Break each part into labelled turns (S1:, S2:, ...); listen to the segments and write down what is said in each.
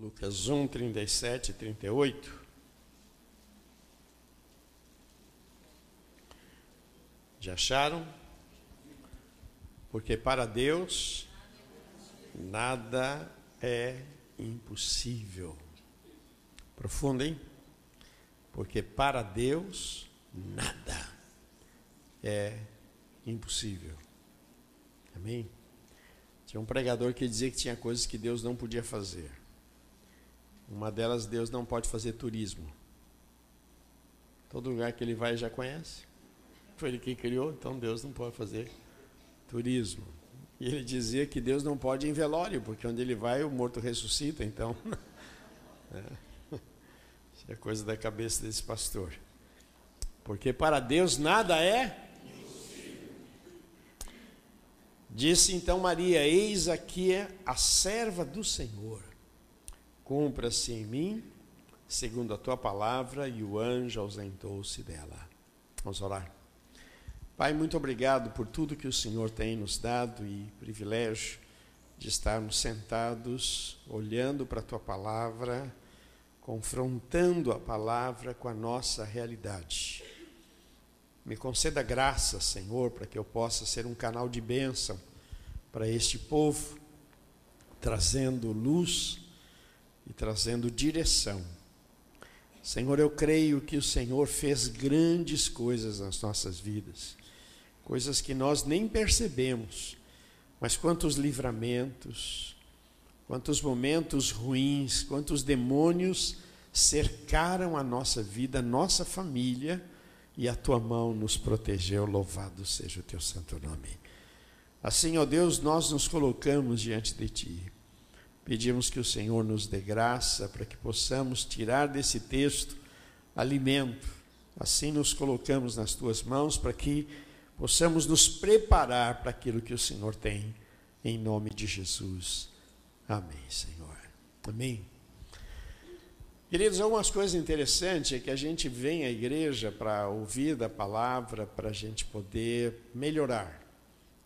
S1: Lucas 1, 37 e 38. Já acharam? Porque para Deus nada é impossível. Profundo, hein? Porque para Deus nada é impossível. Amém? Tinha um pregador que dizia que tinha coisas que Deus não podia fazer. Uma delas, Deus não pode fazer turismo. Todo lugar que ele vai já conhece. Foi ele quem criou, então Deus não pode fazer turismo. E ele dizia que Deus não pode ir em velório, porque onde ele vai o morto ressuscita, então. é. Isso é coisa da cabeça desse pastor. Porque para Deus nada é. Disse então Maria: Eis aqui a serva do Senhor Cumpra-se em mim, segundo a tua palavra, e o anjo ausentou-se dela. Vamos orar. Pai, muito obrigado por tudo que o Senhor tem nos dado e privilégio de estarmos sentados, olhando para a tua palavra, confrontando a palavra com a nossa realidade. Me conceda graça, Senhor, para que eu possa ser um canal de bênção para este povo, trazendo luz e trazendo direção. Senhor, eu creio que o Senhor fez grandes coisas nas nossas vidas, coisas que nós nem percebemos, mas quantos livramentos, quantos momentos ruins, quantos demônios cercaram a nossa vida, a nossa família, e a tua mão nos protegeu. Louvado seja o teu santo nome. Assim, ó Deus, nós nos colocamos diante de ti. Pedimos que o Senhor nos dê graça para que possamos tirar desse texto alimento. Assim nos colocamos nas tuas mãos para que possamos nos preparar para aquilo que o Senhor tem, em nome de Jesus. Amém, Senhor. Amém. Queridos, algumas coisas interessantes é que a gente vem à igreja para ouvir da palavra, para a gente poder melhorar.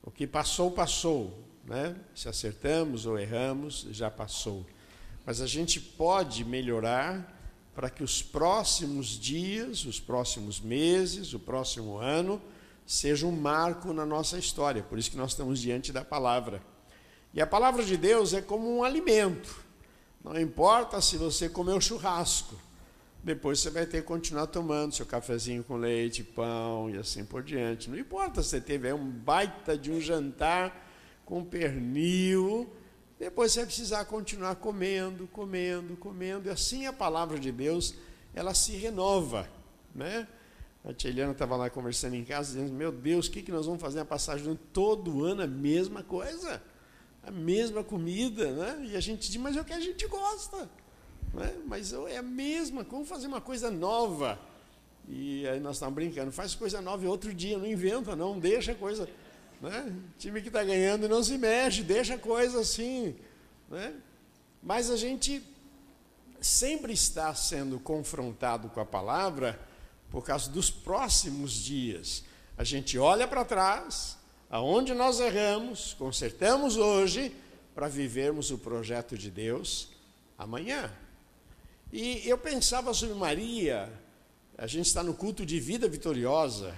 S1: O que passou, passou. Né? Se acertamos ou erramos, já passou. Mas a gente pode melhorar para que os próximos dias, os próximos meses, o próximo ano, seja um marco na nossa história. Por isso que nós estamos diante da palavra. E a palavra de Deus é como um alimento. Não importa se você comeu churrasco, depois você vai ter que continuar tomando seu cafezinho com leite, pão e assim por diante. Não importa se você teve um baita de um jantar com pernil. Depois você vai precisar continuar comendo, comendo, comendo. E assim a palavra de Deus, ela se renova. Né? A tia Eliana estava lá conversando em casa, dizendo, meu Deus, o que, que nós vamos fazer a passagem todo ano? A mesma coisa. A mesma comida. Né? E a gente diz, mas é o que a gente gosta. Né? Mas é a mesma, vamos fazer uma coisa nova. E aí nós estamos brincando, faz coisa nova e outro dia, não inventa, não, deixa coisa né? Time que está ganhando não se mexe, deixa a coisa assim. Né? Mas a gente sempre está sendo confrontado com a palavra por causa dos próximos dias. A gente olha para trás, aonde nós erramos, consertamos hoje, para vivermos o projeto de Deus amanhã. E eu pensava sobre Maria, a gente está no culto de vida vitoriosa.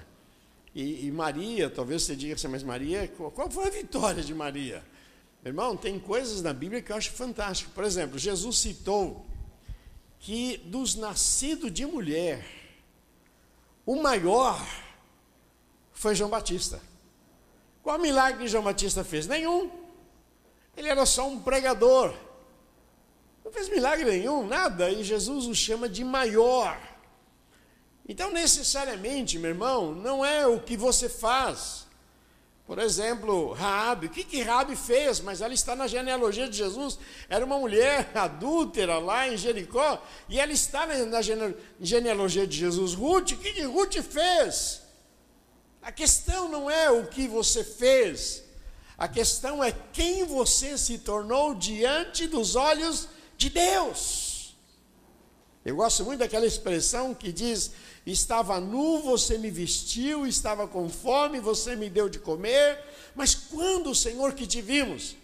S1: E, e, Maria, talvez você diga assim, mas Maria, qual foi a vitória de Maria? Irmão, tem coisas na Bíblia que eu acho fantástico. Por exemplo, Jesus citou que dos nascidos de mulher, o maior foi João Batista. Qual milagre que João Batista fez? Nenhum. Ele era só um pregador. Não fez milagre nenhum, nada. E Jesus o chama de maior. Então, necessariamente, meu irmão, não é o que você faz. Por exemplo, Raabe, o que, que Raabe fez? Mas ela está na genealogia de Jesus. Era uma mulher adúltera lá em Jericó, e ela está na genealogia de Jesus. Ruth, o que, que Ruth fez? A questão não é o que você fez, a questão é quem você se tornou diante dos olhos de Deus. Eu gosto muito daquela expressão que diz: Estava nu, você me vestiu, estava com fome, você me deu de comer. Mas quando, Senhor, que te vimos?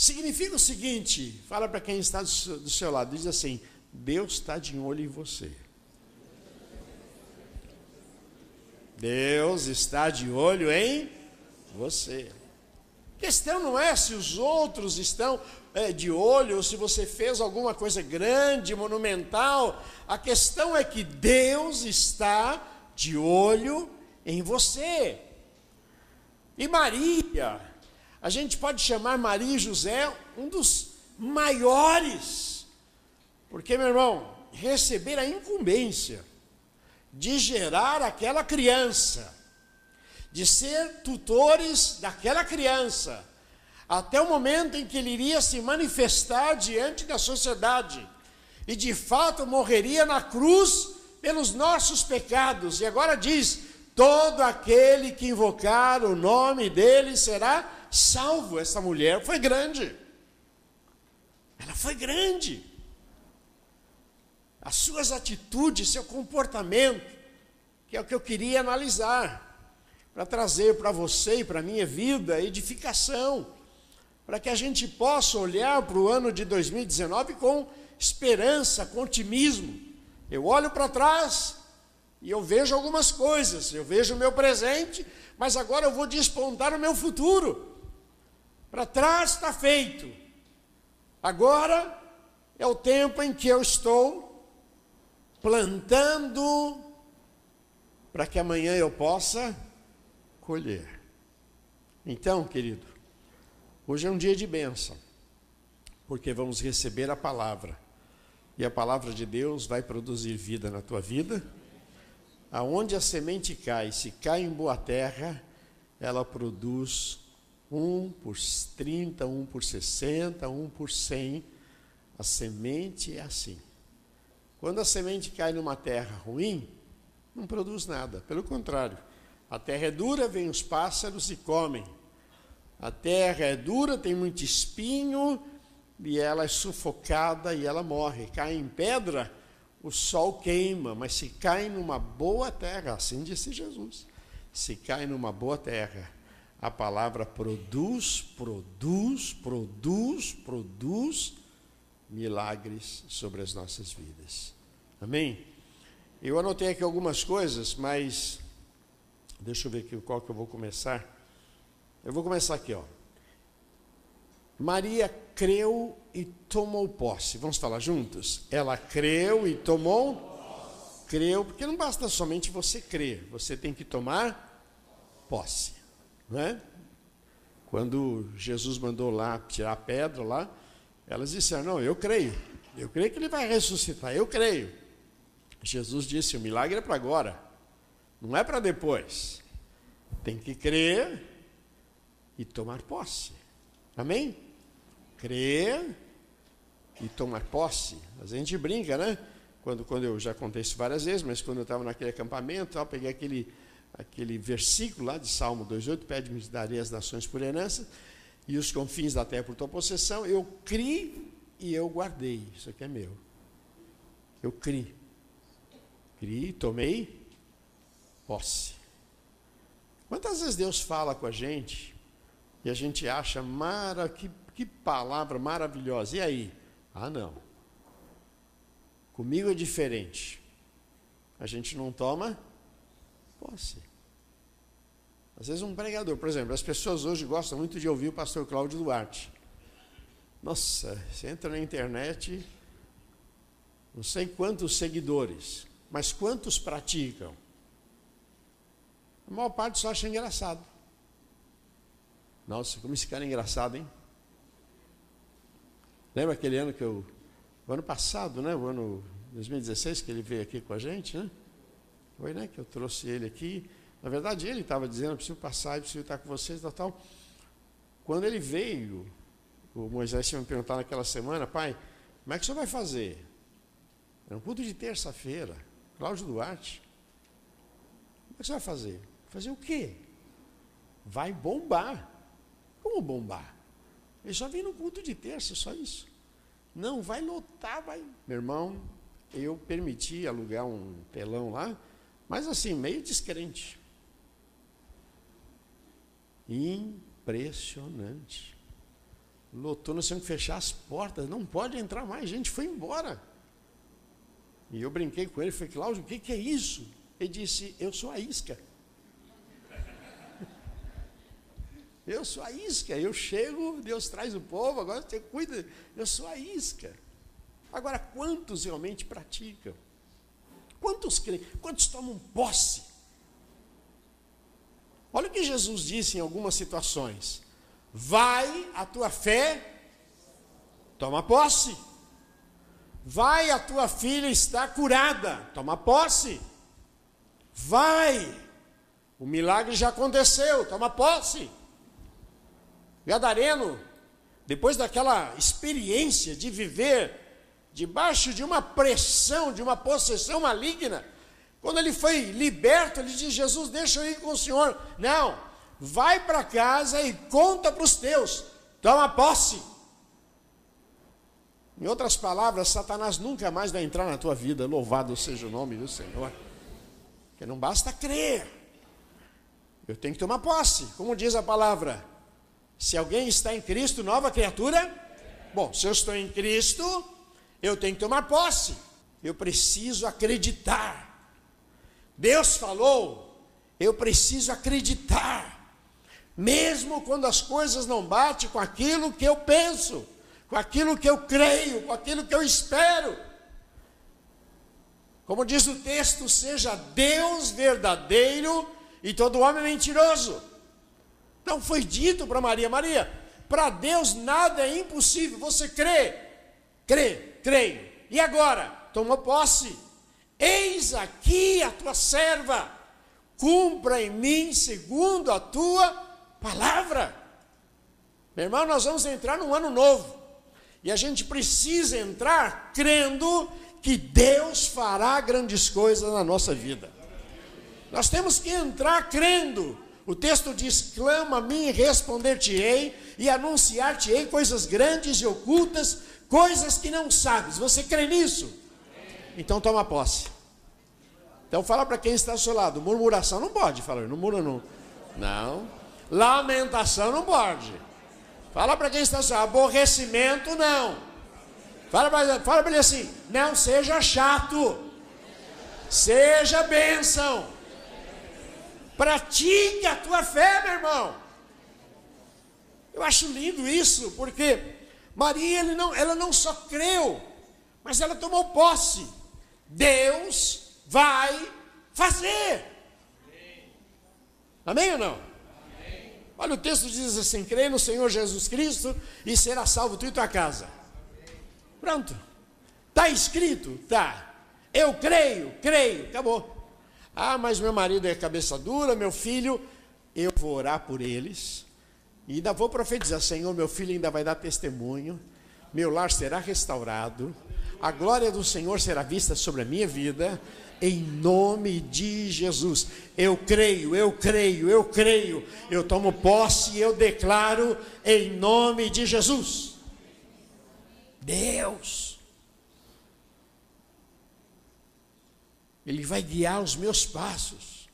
S1: significa o seguinte: fala para quem está do seu lado, diz assim: Deus está de olho em você. Deus está de olho em você. A questão não é se os outros estão é, de olho ou se você fez alguma coisa grande, monumental. A questão é que Deus está de olho em você. E Maria, a gente pode chamar Maria e José um dos maiores, porque, meu irmão, receber a incumbência de gerar aquela criança, de ser tutores daquela criança, até o momento em que ele iria se manifestar diante da sociedade e de fato morreria na cruz pelos nossos pecados. E agora diz: todo aquele que invocar o nome dele será salvo. Essa mulher foi grande. Ela foi grande as suas atitudes, seu comportamento, que é o que eu queria analisar, para trazer para você e para a minha vida edificação, para que a gente possa olhar para o ano de 2019 com esperança, com otimismo. Eu olho para trás e eu vejo algumas coisas, eu vejo o meu presente, mas agora eu vou despontar o meu futuro. Para trás está feito. Agora é o tempo em que eu estou plantando para que amanhã eu possa colher. Então, querido, hoje é um dia de bênção, porque vamos receber a palavra, e a palavra de Deus vai produzir vida na tua vida. Aonde a semente cai, se cai em boa terra, ela produz um por 30, um por 60, um por 100. A semente é assim. Quando a semente cai numa terra ruim, não produz nada. Pelo contrário, a terra é dura, vem os pássaros e comem. A terra é dura, tem muito espinho e ela é sufocada e ela morre. Cai em pedra, o sol queima, mas se cai numa boa terra, assim disse Jesus. Se cai numa boa terra, a palavra produz, produz, produz, produz milagres sobre as nossas vidas. Amém? Eu anotei aqui algumas coisas, mas deixa eu ver aqui qual que eu vou começar. Eu vou começar aqui, ó. Maria creu e tomou posse. Vamos falar juntos? Ela creu e tomou creu, porque não basta somente você crer, você tem que tomar posse, não é? Quando Jesus mandou lá tirar a pedra lá, elas disseram: Não, eu creio. Eu creio que ele vai ressuscitar. Eu creio. Jesus disse: O milagre é para agora, não é para depois. Tem que crer e tomar posse. Amém? Crer e tomar posse. A gente brinca, né? Quando, quando eu já contei isso várias vezes, mas quando eu estava naquele acampamento, eu peguei aquele, aquele versículo lá de Salmo 2,8: Pede-me darei as nações por herança e os confins da terra por tua possessão, eu criei e eu guardei. Isso aqui é meu. Eu criei. Criei, tomei posse. Quantas vezes Deus fala com a gente e a gente acha, mara, que, que palavra maravilhosa. E aí? Ah, não. Comigo é diferente. A gente não toma posse. Às vezes um pregador, por exemplo, as pessoas hoje gostam muito de ouvir o pastor Cláudio Duarte. Nossa, você entra na internet, não sei quantos seguidores, mas quantos praticam? A maior parte só acha engraçado. Nossa, como esse cara é engraçado, hein? Lembra aquele ano que eu. O ano passado, né? O ano 2016, que ele veio aqui com a gente, né? Foi, né? Que eu trouxe ele aqui. Na verdade, ele estava dizendo, preciso passar, eu preciso estar com vocês, tal, tal. Quando ele veio, o Moisés tinha me perguntado naquela semana, pai, como é que o senhor vai fazer? Era um culto de terça-feira, Cláudio Duarte. Como é que você vai fazer? Fazer o quê? Vai bombar. Como bombar? Ele só vem no culto de terça, só isso. Não, vai lotar, vai. Meu irmão, eu permiti alugar um telão lá, mas assim, meio descrente. Impressionante. Lotou, nós tínhamos que fechar as portas, não pode entrar mais, gente foi embora. E eu brinquei com ele, falei, Cláudio, o que, que é isso? Ele disse, eu sou a isca. Eu sou a isca, eu chego, Deus traz o povo, agora você cuida, eu sou a isca. Agora, quantos realmente praticam? Quantos creem? Quantos tomam posse? Olha o que Jesus disse em algumas situações: Vai a tua fé, toma posse. Vai, a tua filha está curada, toma posse. Vai, o milagre já aconteceu, toma posse. Gadareno, depois daquela experiência de viver debaixo de uma pressão, de uma possessão maligna, quando ele foi liberto, ele disse: Jesus, deixa eu ir com o Senhor. Não, vai para casa e conta para os teus, toma posse. Em outras palavras, Satanás nunca mais vai entrar na tua vida, louvado seja o nome do Senhor. Porque não basta crer, eu tenho que tomar posse, como diz a palavra. Se alguém está em Cristo, nova criatura. Bom, se eu estou em Cristo, eu tenho que tomar posse. Eu preciso acreditar. Deus falou, eu preciso acreditar. Mesmo quando as coisas não batem com aquilo que eu penso, com aquilo que eu creio, com aquilo que eu espero. Como diz o texto, seja Deus verdadeiro e todo homem mentiroso. Então foi dito para Maria: Maria, para Deus nada é impossível. Você crê? Crê creio. E agora? Tomou posse. Eis aqui a tua serva, cumpra em mim segundo a tua palavra. Meu irmão, nós vamos entrar num ano novo. E a gente precisa entrar crendo que Deus fará grandes coisas na nossa vida. Nós temos que entrar crendo. O texto diz: clama a mim responder-te-ei, e anunciar-te-ei coisas grandes e ocultas coisas que não sabes. Você crê nisso? Então toma posse. Então fala para quem está ao seu lado. Murmuração não pode, fala, não murmura não. Não. Lamentação não pode. Fala para quem está ao seu lado. Aborrecimento não. Fala para ele assim: não seja chato. Seja bênção. Pratique a tua fé, meu irmão. Eu acho lindo isso, porque Maria, não, ela não só creu, mas ela tomou posse. Deus vai fazer. Amém ou não? Amém. Olha, o texto diz assim: crê no Senhor Jesus Cristo e será salvo tu e tua casa. Pronto. Está escrito? Tá. Eu creio, creio, acabou. Ah, mas meu marido é cabeça dura, meu filho, eu vou orar por eles. E ainda vou profetizar: Senhor, meu filho ainda vai dar testemunho, meu lar será restaurado, a glória do Senhor será vista sobre a minha vida, em nome de Jesus. Eu creio, eu creio, eu creio, eu tomo posse e eu declaro em nome de Jesus. Deus, Ele vai guiar os meus passos,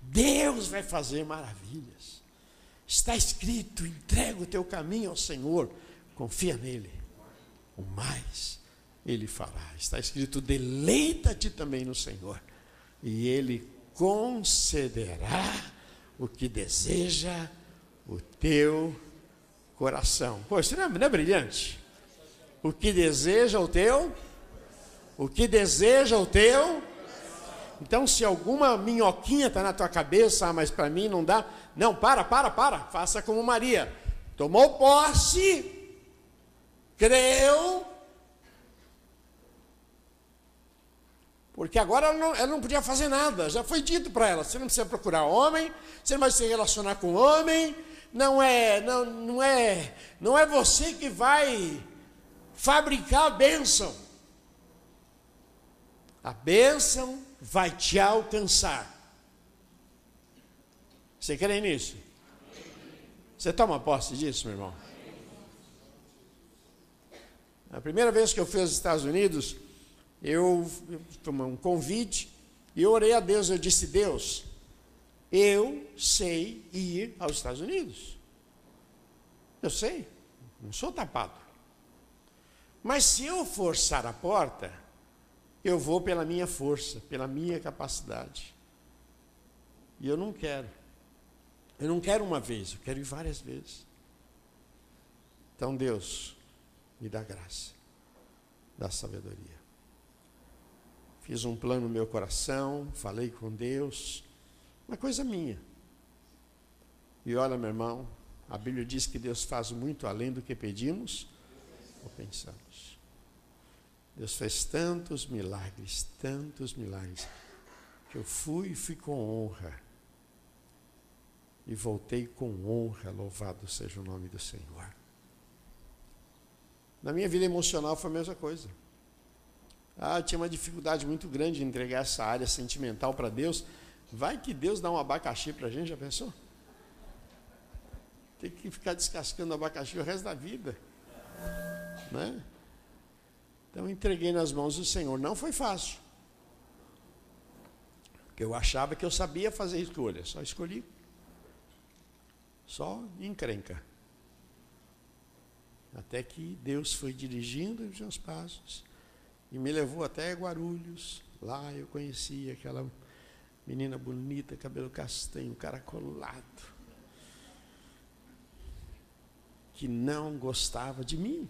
S1: Deus vai fazer maravilhas. Está escrito: entrega o teu caminho ao Senhor, confia nele. O mais ele fará. Está escrito: deleita-te também no Senhor, e ele concederá o que deseja o teu coração. Pô, isso não é, não é brilhante? O que deseja o teu? O que deseja o teu? Então, se alguma minhoquinha está na tua cabeça, ah, mas para mim não dá, não, para, para, para. Faça como Maria. Tomou posse, creu, porque agora ela não, ela não podia fazer nada. Já foi dito para ela: você não precisa procurar homem, você não vai se relacionar com homem. Não é, não, não é, não é você que vai fabricar a bênção. A bênção vai te alcançar. Você crê nisso? Você toma posse disso, meu irmão? A primeira vez que eu fui aos Estados Unidos, eu tomei um convite e orei a Deus. Eu disse: Deus, eu sei ir aos Estados Unidos. Eu sei. Não sou tapado. Mas se eu forçar a porta, eu vou pela minha força, pela minha capacidade. E eu não quero. Eu não quero uma vez, eu quero ir várias vezes. Então, Deus, me dá graça, dá sabedoria. Fiz um plano no meu coração, falei com Deus, uma coisa minha. E olha, meu irmão, a Bíblia diz que Deus faz muito além do que pedimos ou pensamos. Deus fez tantos milagres, tantos milagres, que eu fui e fui com honra. E voltei com honra, louvado seja o nome do Senhor. Na minha vida emocional foi a mesma coisa. Ah, tinha uma dificuldade muito grande de entregar essa área sentimental para Deus. Vai que Deus dá um abacaxi para a gente, já pensou? Tem que ficar descascando abacaxi o resto da vida. Né? Então entreguei nas mãos do Senhor. Não foi fácil. Porque eu achava que eu sabia fazer escolha. Só escolhi. Só encrenca. Até que Deus foi dirigindo os meus passos e me levou até Guarulhos. Lá eu conheci aquela menina bonita, cabelo castanho, caracolado, que não gostava de mim.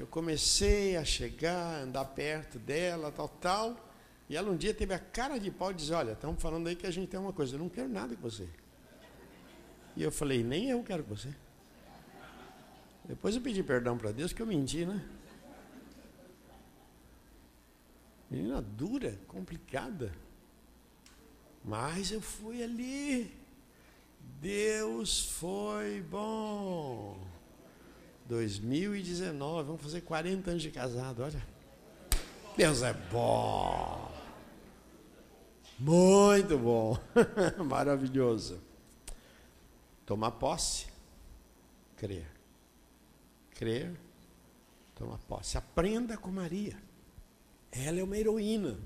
S1: Eu comecei a chegar, andar perto dela, tal, tal. E ela um dia teve a cara de pau e disse: Olha, estamos falando aí que a gente tem uma coisa, eu não quero nada com você. E eu falei: Nem eu quero com você. Depois eu pedi perdão para Deus que eu menti, né? Menina dura, complicada. Mas eu fui ali. Deus foi bom. 2019, vamos fazer 40 anos de casado, olha. Deus é bom. Muito bom. Maravilhoso. Tomar posse, crer. Crer, tomar posse. Aprenda com Maria. Ela é uma heroína.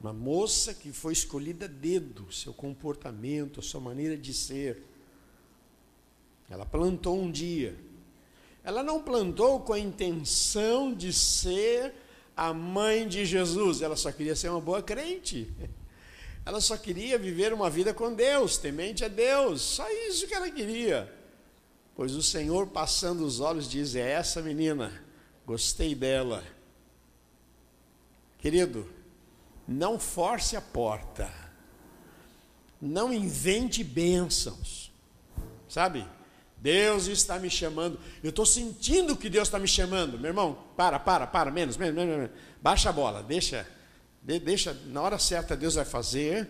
S1: Uma moça que foi escolhida a dedo, seu comportamento, a sua maneira de ser. Ela plantou um dia. Ela não plantou com a intenção de ser a mãe de Jesus, ela só queria ser uma boa crente. Ela só queria viver uma vida com Deus, temente a Deus, só isso que ela queria. Pois o Senhor, passando os olhos, diz: É essa menina, gostei dela. Querido, não force a porta, não invente bênçãos, sabe? Deus está me chamando, eu estou sentindo que Deus está me chamando, meu irmão, para, para, para, menos, menos, menos, menos. baixa a bola, deixa, deixa, na hora certa Deus vai fazer,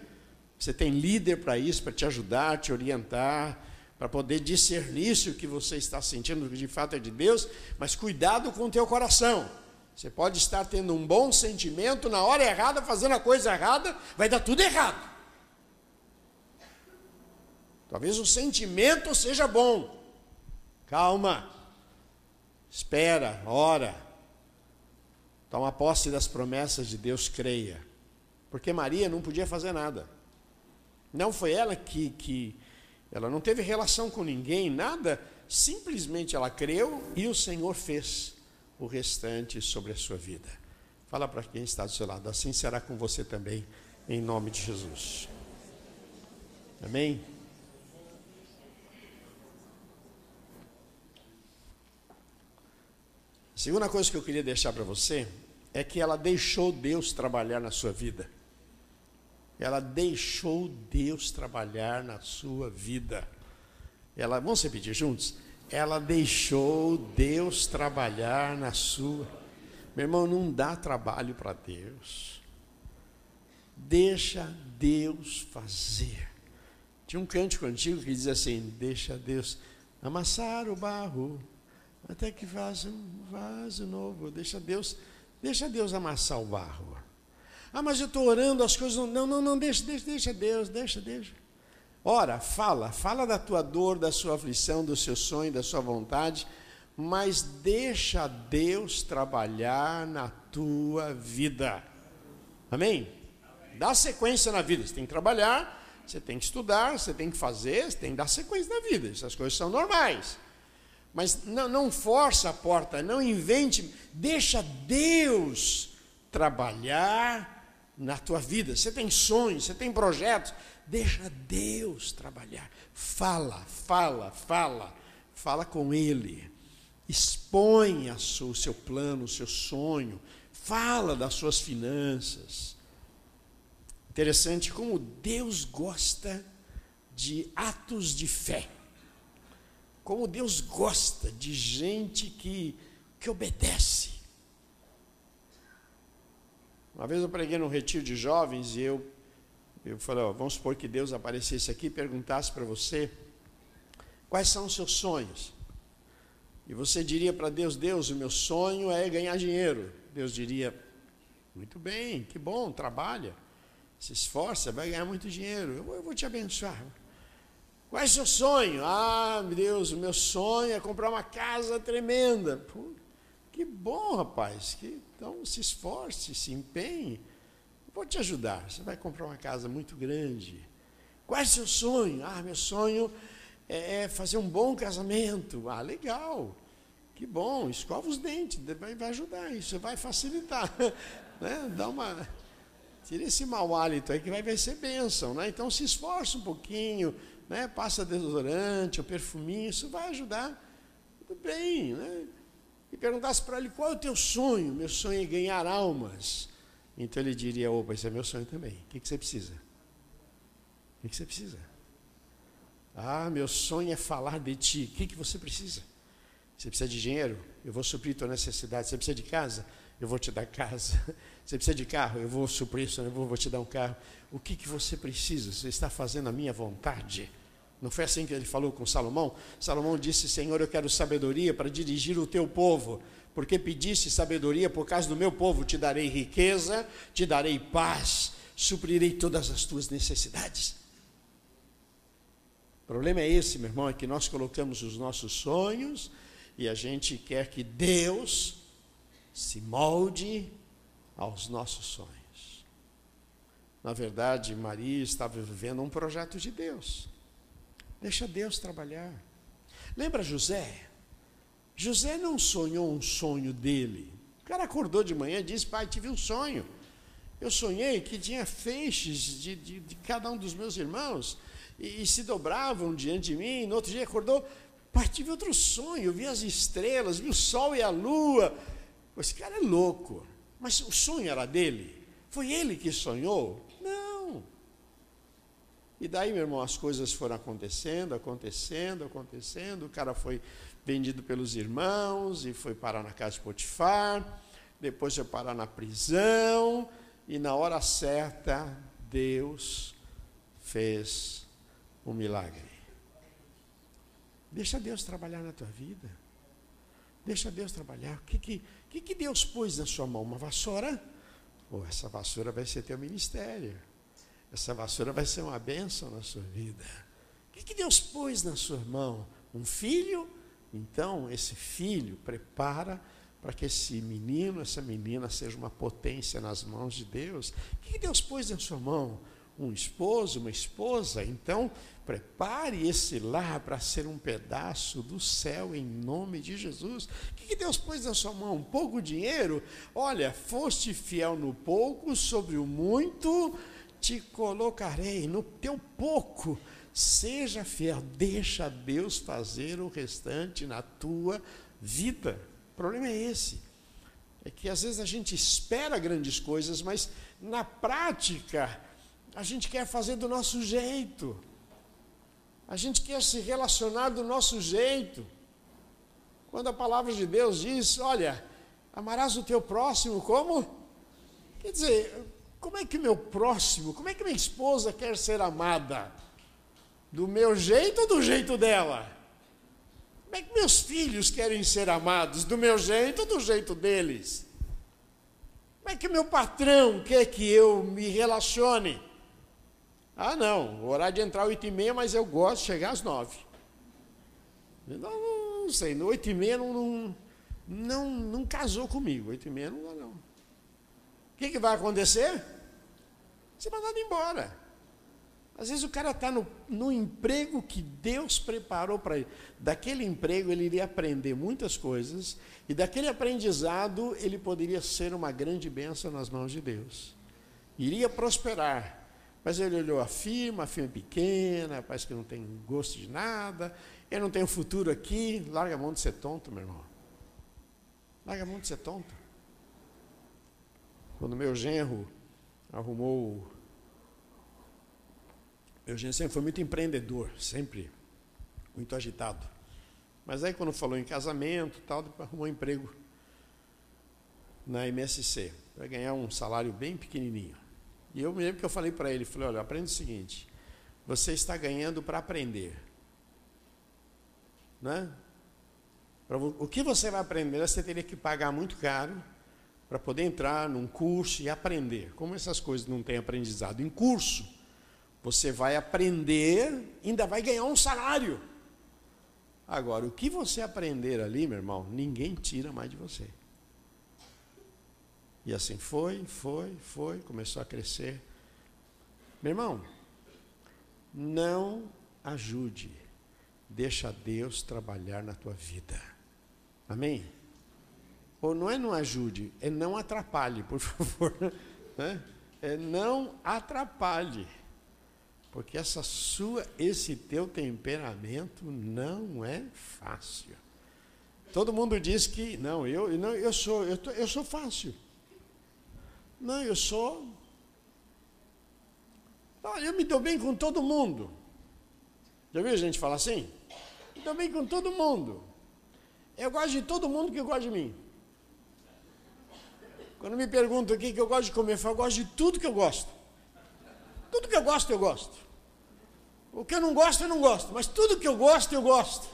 S1: você tem líder para isso, para te ajudar, te orientar, para poder discernir se o que você está sentindo de fato é de Deus, mas cuidado com o teu coração, você pode estar tendo um bom sentimento na hora errada, fazendo a coisa errada, vai dar tudo errado. Talvez o sentimento seja bom. Calma. Espera, ora. Toma posse das promessas de Deus, creia. Porque Maria não podia fazer nada. Não foi ela que, que ela não teve relação com ninguém, nada, simplesmente ela creu e o Senhor fez o restante sobre a sua vida. Fala para quem está do seu lado, assim será com você também, em nome de Jesus. Amém? Segunda coisa que eu queria deixar para você é que ela deixou Deus trabalhar na sua vida. Ela deixou Deus trabalhar na sua vida. Ela, vamos repetir juntos? ela deixou Deus trabalhar na sua. Meu irmão, não dá trabalho para Deus. Deixa Deus fazer. Tinha um cântico antigo que diz assim: Deixa Deus amassar o barro, até que faça um vaso novo. Deixa Deus, deixa Deus amassar o barro. Ah, mas eu estou orando, as coisas não. Não, não, não, deixa, deixa, deixa Deus, deixa, deixa. Ora, fala, fala da tua dor, da sua aflição, do seu sonho, da sua vontade, mas deixa Deus trabalhar na tua vida. Amém? Dá sequência na vida, você tem que trabalhar, Você tem que estudar, você tem que fazer, você tem que dar sequência na vida. Essas coisas são normais. Mas não, não força a porta, não invente, deixa Deus trabalhar na tua vida. Você tem sonhos, você tem projetos, deixa Deus trabalhar. Fala, fala, fala, fala com Ele. Expõe o seu plano, o seu sonho. Fala das suas finanças. Interessante como Deus gosta de atos de fé. Como Deus gosta de gente que, que obedece. Uma vez eu preguei num retiro de jovens e eu, eu falei, ó, vamos supor que Deus aparecesse aqui e perguntasse para você quais são os seus sonhos. E você diria para Deus, Deus, o meu sonho é ganhar dinheiro. Deus diria, muito bem, que bom, trabalha, se esforça, vai ganhar muito dinheiro, eu, eu vou te abençoar. Qual é o seu sonho? Ah, Deus, o meu sonho é comprar uma casa tremenda. Pô, que bom, rapaz. Que, então se esforce, se empenhe. vou te ajudar. Você vai comprar uma casa muito grande. Qual é o seu sonho? Ah, meu sonho é, é fazer um bom casamento. Ah, legal. Que bom, escova os dentes, vai, vai ajudar, isso vai facilitar. Né? Dá uma. Tira esse mau hálito aí que vai, vai ser bênção. Né? Então se esforce um pouquinho, né? passa desodorante, o perfuminho, isso vai ajudar. Tudo bem, né? E perguntasse para ele qual é o teu sonho, meu sonho é ganhar almas. Então ele diria: opa, esse é meu sonho também. O que, que você precisa? O que, que você precisa? Ah, meu sonho é falar de ti. O que, que você precisa? Você precisa de dinheiro? Eu vou suprir tua necessidade. Você precisa de casa? Eu vou te dar casa. Você precisa de carro? Eu vou suprir isso, eu vou te dar um carro. O que, que você precisa? Você está fazendo a minha vontade? Não foi assim que ele falou com Salomão? Salomão disse: Senhor, eu quero sabedoria para dirigir o teu povo, porque pediste sabedoria por causa do meu povo. Te darei riqueza, te darei paz, suprirei todas as tuas necessidades. O problema é esse, meu irmão, é que nós colocamos os nossos sonhos e a gente quer que Deus se molde aos nossos sonhos. Na verdade, Maria estava vivendo um projeto de Deus. Deixa Deus trabalhar. Lembra José? José não sonhou um sonho dele. O cara acordou de manhã e disse: Pai, tive um sonho. Eu sonhei que tinha feixes de, de, de cada um dos meus irmãos e, e, se dobravam diante de mim. No outro dia acordou: Pai, tive outro sonho. Vi as estrelas, vi o sol e a lua. Esse cara é louco. Mas o sonho era dele. Foi ele que sonhou? E daí, meu irmão, as coisas foram acontecendo, acontecendo, acontecendo. O cara foi vendido pelos irmãos e foi parar na casa de Potifar. Depois foi parar na prisão. E na hora certa, Deus fez um milagre. Deixa Deus trabalhar na tua vida. Deixa Deus trabalhar. O que, que, que, que Deus pôs na sua mão? Uma vassoura? Oh, essa vassoura vai ser teu ministério. Essa vassoura vai ser uma bênção na sua vida. O que, que Deus pôs na sua mão? Um filho? Então, esse filho prepara para que esse menino, essa menina seja uma potência nas mãos de Deus. O que Deus pôs na sua mão? Um esposo, uma esposa? Então, prepare esse lar para ser um pedaço do céu em nome de Jesus. O que Deus pôs na sua mão? Pouco dinheiro? Olha, foste fiel no pouco, sobre o muito te colocarei no teu pouco. Seja fiel, deixa Deus fazer o restante na tua vida. O problema é esse. É que às vezes a gente espera grandes coisas, mas na prática a gente quer fazer do nosso jeito. A gente quer se relacionar do nosso jeito. Quando a palavra de Deus diz, olha, amarás o teu próximo como? Quer dizer, como é que meu próximo, como é que minha esposa quer ser amada? Do meu jeito ou do jeito dela? Como é que meus filhos querem ser amados? Do meu jeito ou do jeito deles? Como é que meu patrão quer que eu me relacione? Ah, não, o horário de entrar às oito e meia, mas eu gosto de chegar às nove. Não, não sei, no oito e meia não, não, não, não casou comigo, oito e meia não dá não. O que, que vai acontecer? Ser mandado embora. Às vezes o cara está no, no emprego que Deus preparou para ele. Daquele emprego ele iria aprender muitas coisas, e daquele aprendizado ele poderia ser uma grande bênção nas mãos de Deus. Iria prosperar. Mas ele olhou a firma, a firma é pequena, parece que não tem gosto de nada, eu não tenho futuro aqui, larga a mão de ser tonto, meu irmão. Larga a mão de ser tonto. Quando meu genro arrumou. Meu genro sempre foi muito empreendedor, sempre muito agitado. Mas aí quando falou em casamento tal, arrumou um emprego na MSC, para ganhar um salário bem pequenininho. E eu me lembro que eu falei para ele, falei, olha, aprende o seguinte, você está ganhando para aprender. Né? O que você vai aprender, você teria que pagar muito caro para poder entrar num curso e aprender. Como essas coisas não têm aprendizado em curso, você vai aprender, ainda vai ganhar um salário. Agora, o que você aprender ali, meu irmão, ninguém tira mais de você. E assim foi, foi, foi, começou a crescer. Meu irmão, não ajude, deixa Deus trabalhar na tua vida. Amém? Ou não é não ajude, é não atrapalhe, por favor. Né? É não atrapalhe. Porque essa sua, esse teu temperamento não é fácil. Todo mundo diz que não, eu não, eu sou, eu, tô, eu sou fácil. Não, eu sou. eu me dou bem com todo mundo. Já viu gente falar assim? Me dou bem com todo mundo. Eu gosto de todo mundo que gosta de mim. Quando me perguntam o que eu gosto de comer, eu falo, eu gosto de tudo que eu gosto. Tudo que eu gosto, eu gosto. O que eu não gosto, eu não gosto. Mas tudo que eu gosto, eu gosto.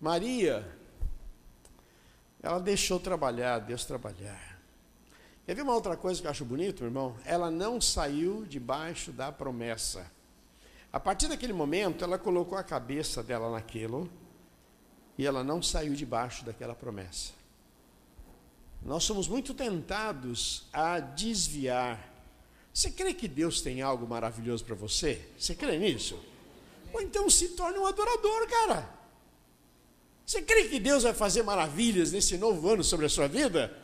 S1: Maria, ela deixou trabalhar, Deus trabalhar. Quer ver uma outra coisa que eu acho bonito, meu irmão? Ela não saiu debaixo da promessa. A partir daquele momento, ela colocou a cabeça dela naquilo e ela não saiu debaixo daquela promessa. Nós somos muito tentados a desviar. Você crê que Deus tem algo maravilhoso para você? Você crê nisso? Ou então se torne um adorador, cara. Você crê que Deus vai fazer maravilhas nesse novo ano sobre a sua vida?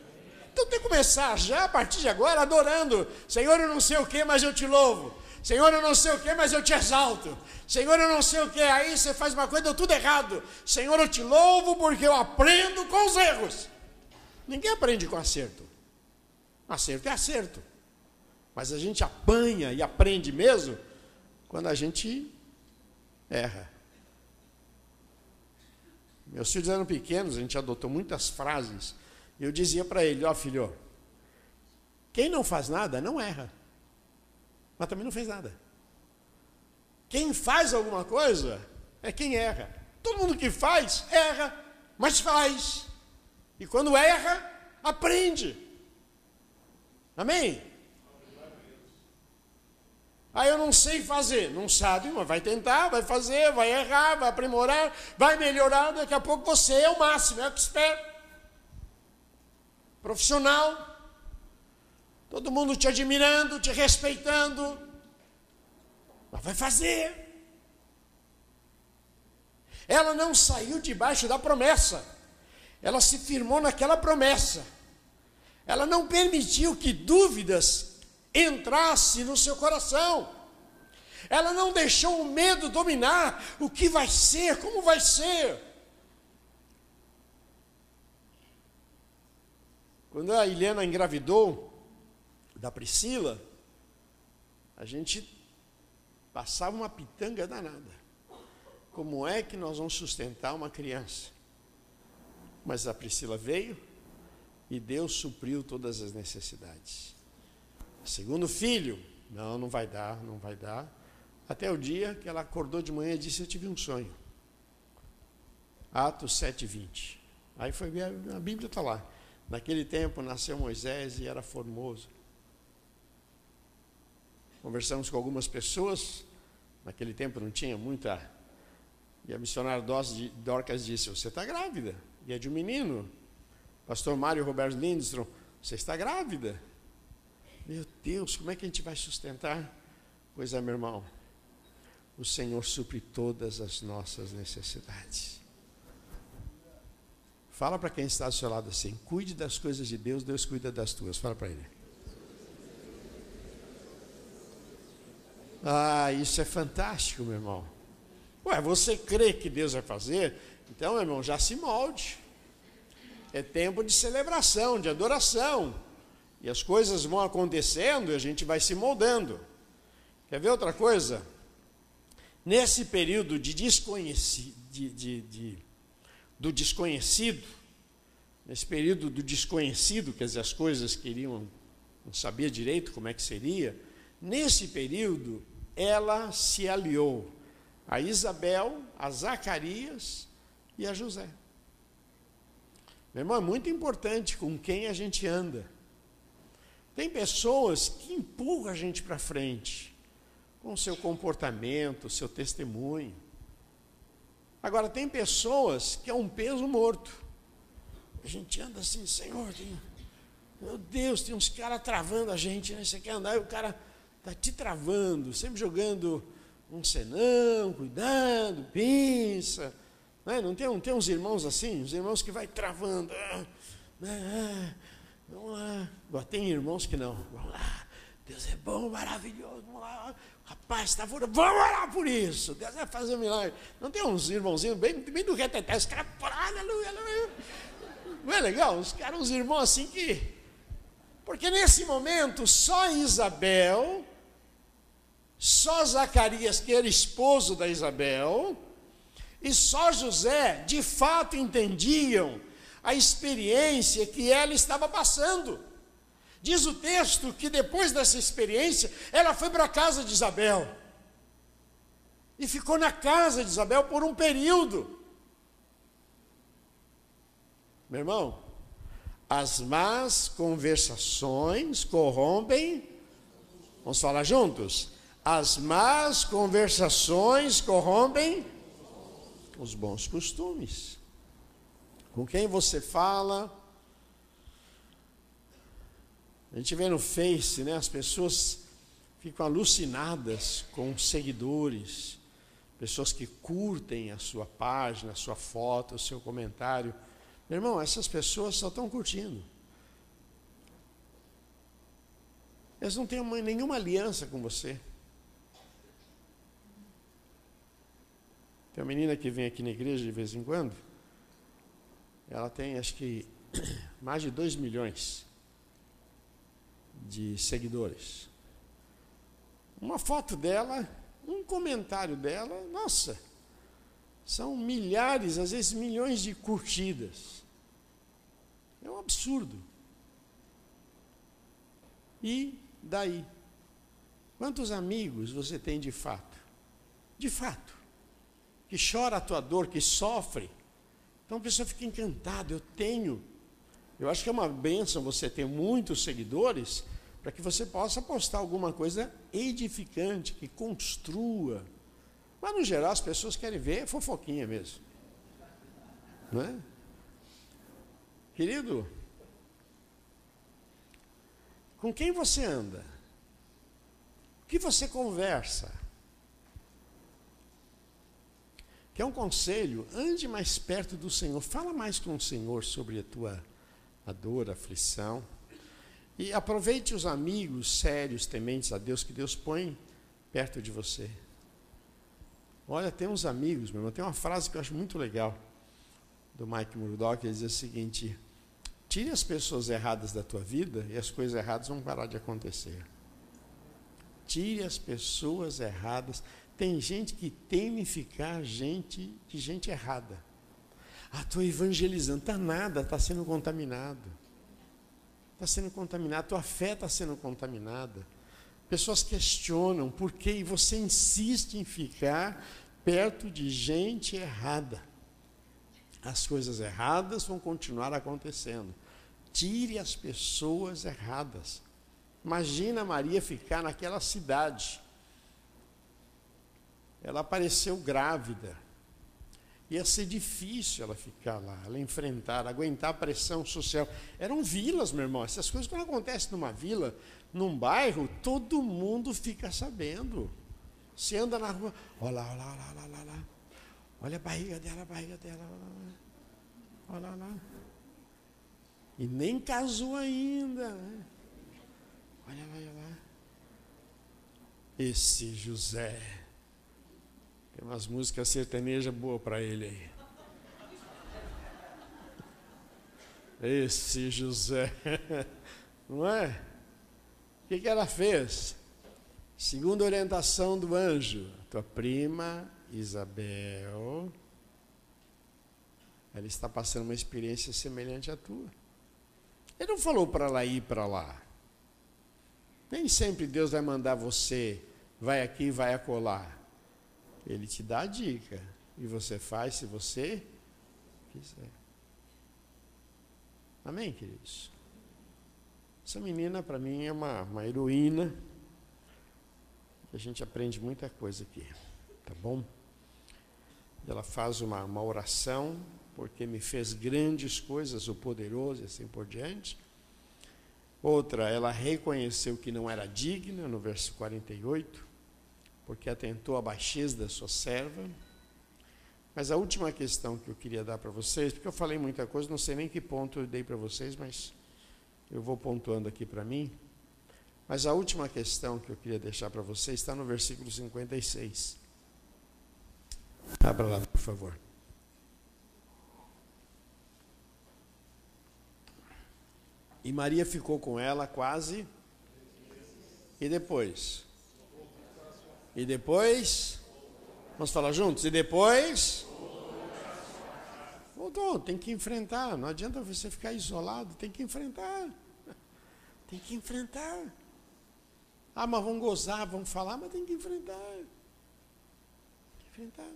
S1: Então tem que começar já a partir de agora adorando. Senhor, eu não sei o que, mas eu te louvo. Senhor, eu não sei o que, mas eu te exalto. Senhor, eu não sei o que, aí você faz uma coisa, deu tudo errado. Senhor, eu te louvo porque eu aprendo com os erros. Ninguém aprende com acerto. Acerto é acerto. Mas a gente apanha e aprende mesmo quando a gente erra. Meus filhos eram pequenos, a gente adotou muitas frases. E eu dizia para ele: Ó oh, filho, quem não faz nada não erra mas também não fez nada. Quem faz alguma coisa é quem erra. Todo mundo que faz, erra, mas faz. E quando erra, aprende. Amém? Aí eu não sei fazer, não sabe, mas vai tentar, vai fazer, vai errar, vai aprimorar, vai melhorar, daqui a pouco você é o máximo, é o que espera. Profissional, todo mundo te admirando, te respeitando, mas vai fazer. Ela não saiu debaixo da promessa, ela se firmou naquela promessa. Ela não permitiu que dúvidas entrassem no seu coração. Ela não deixou o medo dominar o que vai ser, como vai ser. Quando a Helena engravidou, da Priscila, a gente passava uma pitanga danada. Como é que nós vamos sustentar uma criança? Mas a Priscila veio e Deus supriu todas as necessidades. Segundo filho, não, não vai dar, não vai dar. Até o dia que ela acordou de manhã e disse: Eu tive um sonho. Atos 7,20. Aí foi ver, a Bíblia está lá. Naquele tempo nasceu Moisés e era formoso. Conversamos com algumas pessoas, naquele tempo não tinha muita. E a missionária Dorcas disse: Você está grávida, e é de um menino. Pastor Mário Roberto Lindstrom, você está grávida. Meu Deus, como é que a gente vai sustentar? Pois é, meu irmão, o Senhor supre todas as nossas necessidades. Fala para quem está do seu lado assim: cuide das coisas de Deus, Deus cuida das tuas. Fala para ele. Ah, isso é fantástico, meu irmão. Ué, você crê que Deus vai fazer? Então, meu irmão, já se molde. É tempo de celebração, de adoração. E as coisas vão acontecendo e a gente vai se moldando. Quer ver outra coisa? Nesse período de desconhecido, de, de, de, do desconhecido, nesse período do desconhecido, quer dizer, as coisas queriam, não sabia direito como é que seria, nesse período ela se aliou a Isabel, a Zacarias e a José. Meu irmão, é muito importante com quem a gente anda. Tem pessoas que empurram a gente para frente, com o seu comportamento, o seu testemunho. Agora, tem pessoas que é um peso morto. A gente anda assim, Senhor, tem, meu Deus, tem uns caras travando a gente, né? Você quer andar e o cara está te travando, sempre jogando um senão, cuidado, pensa. Não, é? não, tem, não tem uns irmãos assim, uns irmãos que vai travando. Ah, ah, vamos lá. Agora, tem irmãos que não. Vamos lá. Deus é bom, maravilhoso. Vamos lá. Rapaz, está fora. Vamos orar por isso. Deus vai fazer um milagre. Não tem uns irmãozinhos bem, bem do reteté. Os caras, aleluia, aleluia. Não é legal? Os caras, uns irmãos assim que. Porque nesse momento, só Isabel só Zacarias, que era esposo da Isabel, e só José, de fato, entendiam a experiência que ela estava passando. Diz o texto que depois dessa experiência, ela foi para a casa de Isabel. E ficou na casa de Isabel por um período. Meu irmão, as más conversações corrompem. Vamos falar juntos? As más conversações corrompem os bons costumes. Com quem você fala. A gente vê no Face, né? As pessoas ficam alucinadas com seguidores, pessoas que curtem a sua página, a sua foto, o seu comentário. Meu irmão, essas pessoas só estão curtindo. Elas não têm uma, nenhuma aliança com você. Tem uma menina que vem aqui na igreja de vez em quando. Ela tem, acho que, mais de 2 milhões de seguidores. Uma foto dela, um comentário dela, nossa, são milhares, às vezes milhões de curtidas. É um absurdo. E daí? Quantos amigos você tem de fato? De fato que chora a tua dor, que sofre. Então a pessoa fica encantada, eu tenho. Eu acho que é uma benção você ter muitos seguidores, para que você possa postar alguma coisa edificante, que construa. Mas no geral as pessoas querem ver fofoquinha mesmo. Não é? Querido, com quem você anda? O que você conversa? Quer um conselho? Ande mais perto do Senhor. Fala mais com o Senhor sobre a tua a dor, a aflição. E aproveite os amigos sérios, tementes a Deus, que Deus põe perto de você. Olha, tem uns amigos, meu irmão, tem uma frase que eu acho muito legal, do Mike Murdock, ele diz o seguinte: tire as pessoas erradas da tua vida e as coisas erradas vão parar de acontecer. Tire as pessoas erradas. Tem gente que teme ficar gente de gente errada. Ah, estou evangelizando. Está nada, está sendo contaminado. Está sendo contaminado, tua fé está sendo contaminada. Pessoas questionam por quê e você insiste em ficar perto de gente errada. As coisas erradas vão continuar acontecendo. Tire as pessoas erradas. Imagina Maria ficar naquela cidade ela apareceu grávida. Ia ser difícil ela ficar lá, ela enfrentar, aguentar a pressão social. Eram vilas, meu irmão. Essas coisas quando acontecem numa vila, num bairro, todo mundo fica sabendo. Você anda na rua, olha lá, olha lá, olha lá, olha lá. Olha a barriga dela, a barriga dela. Olha lá. Olha lá. E nem casou ainda. Né? Olha lá, olha lá. Esse José. Tem umas músicas sertanejas boas para ele aí. Esse José. Não é? O que, que ela fez? Segundo a orientação do anjo, tua prima Isabel, ela está passando uma experiência semelhante à tua. Ele não falou para ela ir para lá. Nem sempre Deus vai mandar você, vai aqui, vai acolá. Ele te dá a dica e você faz se você quiser. Amém, queridos? Essa menina, para mim, é uma, uma heroína. A gente aprende muita coisa aqui, tá bom? Ela faz uma, uma oração, porque me fez grandes coisas, o poderoso e assim por diante. Outra, ela reconheceu que não era digna, no verso 48, porque atentou à baixeza da sua serva. Mas a última questão que eu queria dar para vocês, porque eu falei muita coisa, não sei nem que ponto eu dei para vocês, mas eu vou pontuando aqui para mim. Mas a última questão que eu queria deixar para vocês está no versículo 56. Abra lá, por favor. E Maria ficou com ela quase. E depois? E depois? Vamos falar juntos? E depois? Voltou, tem que enfrentar. Não adianta você ficar isolado, tem que enfrentar. Tem que enfrentar. Ah, mas vamos gozar, vamos falar, mas tem que enfrentar. Tem que enfrentar.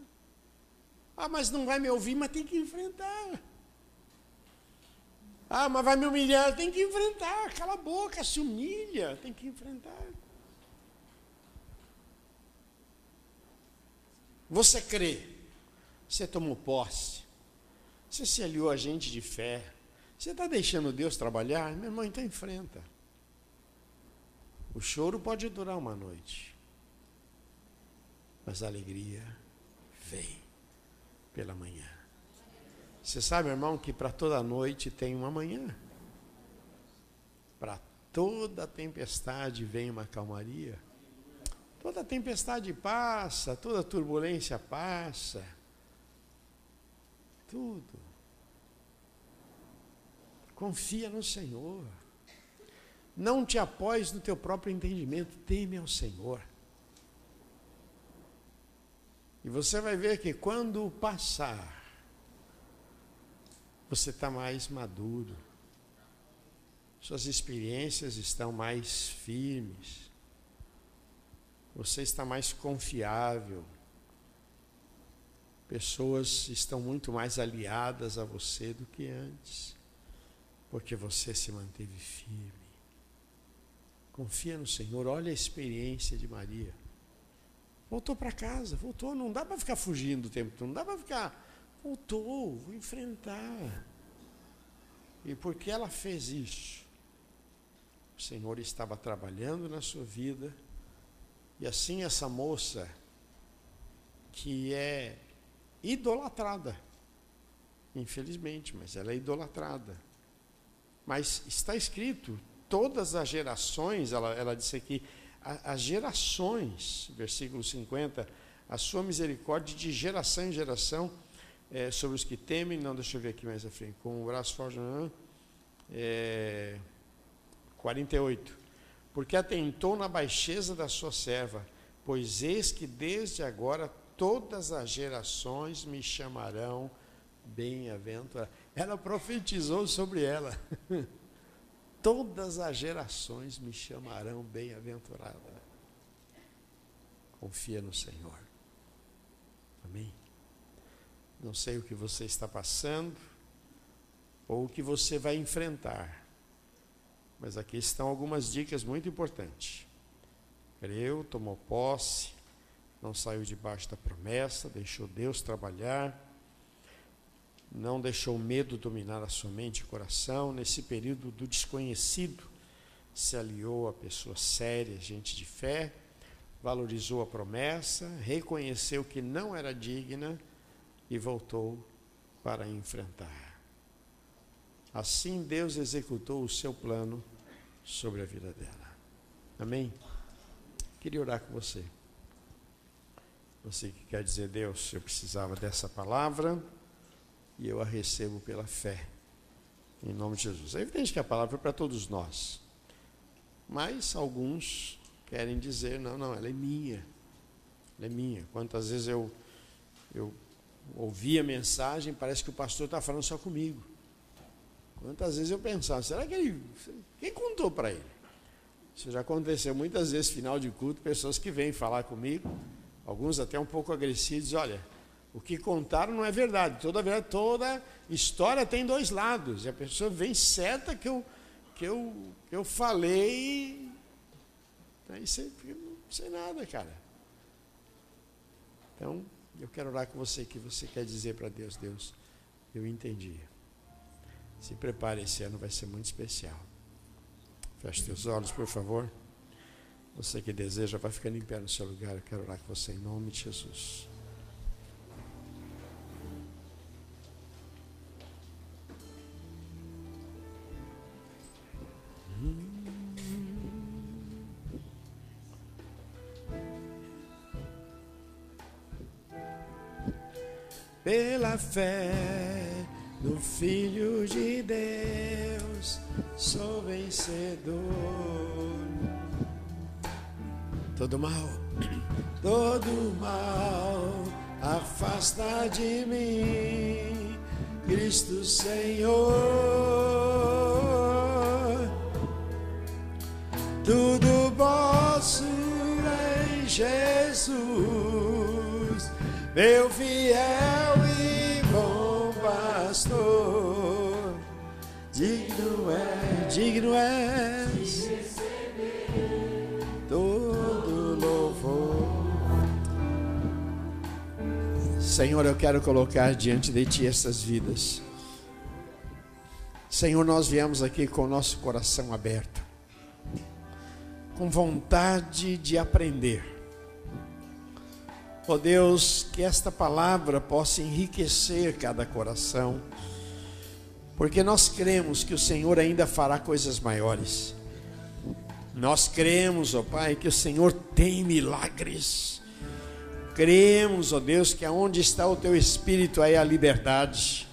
S1: Ah, mas não vai me ouvir, mas tem que enfrentar. Ah, mas vai me humilhar, tem que enfrentar. Cala a boca, se humilha, tem que enfrentar. Você crê, você tomou posse, você se aliou a gente de fé, você está deixando Deus trabalhar? Meu irmão, então enfrenta. O choro pode durar uma noite, mas a alegria vem pela manhã. Você sabe, irmão, que para toda noite tem uma manhã. Para toda tempestade vem uma calmaria. Toda tempestade passa, toda turbulência passa. Tudo. Confia no Senhor. Não te apoies no teu próprio entendimento, teme ao Senhor. E você vai ver que quando passar, você está mais maduro, suas experiências estão mais firmes, você está mais confiável, pessoas estão muito mais aliadas a você do que antes, porque você se manteve firme. Confia no Senhor, olha a experiência de Maria. Voltou para casa, voltou, não dá para ficar fugindo o tempo todo, não dá para ficar. Voltou, vou enfrentar. E porque ela fez isso, o Senhor estava trabalhando na sua vida e assim essa moça, que é idolatrada, infelizmente, mas ela é idolatrada. Mas está escrito, todas as gerações, ela, ela disse aqui, as gerações, versículo 50, a sua misericórdia de geração em geração é, sobre os que temem, não, deixa eu ver aqui mais à frente, com o braço forte, é, 48 porque atentou na baixeza da sua serva, pois eis que desde agora todas as gerações me chamarão bem-aventurada. Ela profetizou sobre ela. todas as gerações me chamarão bem-aventurada. Confia no Senhor. Amém. Não sei o que você está passando ou o que você vai enfrentar mas aqui estão algumas dicas muito importantes. Creu, tomou posse, não saiu debaixo da promessa, deixou Deus trabalhar, não deixou o medo dominar a sua mente e coração nesse período do desconhecido. se aliou a pessoas sérias, gente de fé, valorizou a promessa, reconheceu que não era digna e voltou para enfrentar. Assim Deus executou o seu plano sobre a vida dela. Amém? Queria orar com você. Você que quer dizer, Deus, eu precisava dessa palavra e eu a recebo pela fé. Em nome de Jesus. É evidente que a palavra é para todos nós. Mas alguns querem dizer, não, não, ela é minha. Ela é minha. Quantas vezes eu, eu ouvi a mensagem, parece que o pastor está falando só comigo. Quantas vezes eu pensava, será que ele. Quem contou para ele? Isso já aconteceu muitas vezes, final de culto, pessoas que vêm falar comigo, alguns até um pouco agressivos, olha, o que contaram não é verdade. Toda verdade, toda história tem dois lados. E a pessoa vem certa que eu que eu, que eu falei. Aí você não sei nada, cara. Então, eu quero orar com você que você quer dizer para Deus, Deus, eu entendi. Se prepare, esse ano vai ser muito especial. Feche seus olhos, por favor. Você que deseja, vai ficando em pé no seu lugar. Eu quero orar com você em nome de Jesus. Pela fé no Filho de Deus, sou vencedor. Todo mal, todo mal, afasta de mim, Cristo Senhor. Tudo posso em Jesus, meu fiel e pastor. Digno é, digno é todo louvor. Senhor, eu quero colocar diante de Ti essas vidas. Senhor, nós viemos aqui com o nosso coração aberto com vontade de aprender. Ó oh Deus, que esta palavra possa enriquecer cada coração, porque nós cremos que o Senhor ainda fará coisas maiores. Nós cremos, ó oh Pai, que o Senhor tem milagres. Cremos, ó oh Deus, que aonde está o teu espírito aí a liberdade.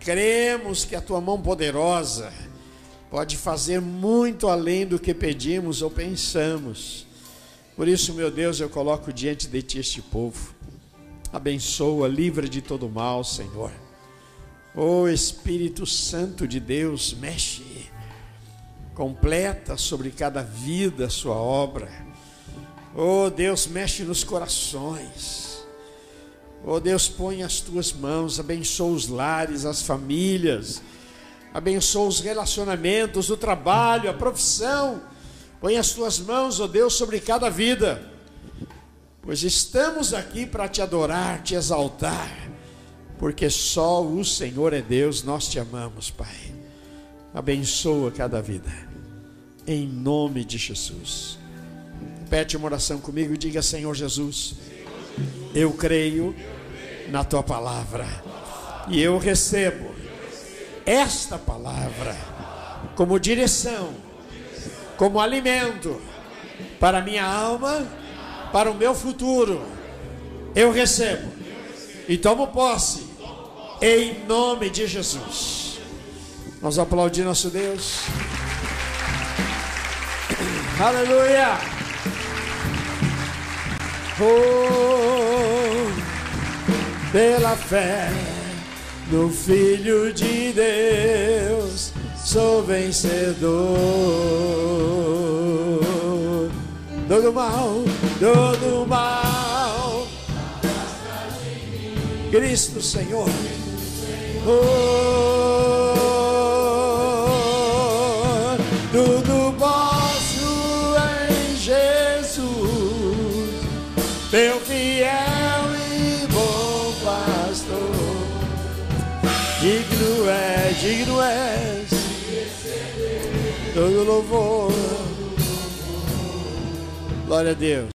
S1: Cremos que a tua mão poderosa pode fazer muito além do que pedimos ou pensamos. Por isso, meu Deus, eu coloco diante de ti este povo. Abençoa, livra de todo mal, Senhor. Ó oh, Espírito Santo de Deus, mexe, completa sobre cada vida a sua obra. Oh Deus, mexe nos corações. Oh Deus, põe as tuas mãos, abençoa os lares, as famílias abençoa os relacionamentos, o trabalho, a profissão. Põe as tuas mãos, ó oh Deus, sobre cada vida, pois estamos aqui para te adorar, te exaltar, porque só o Senhor é Deus, nós te amamos, Pai. Abençoa cada vida, em nome de Jesus. Pede uma oração comigo e diga: Senhor Jesus, eu creio na tua palavra e eu recebo esta palavra como direção, como alimento para minha alma, para o meu futuro. Eu recebo e tomo posse em nome de Jesus. Vamos aplaudir nosso Deus. Aleluia. Oh, pela fé no Filho de Deus, sou vencedor. Todo mal, todo mal, Cristo Senhor. Oh, todo louvor. Glória a Deus.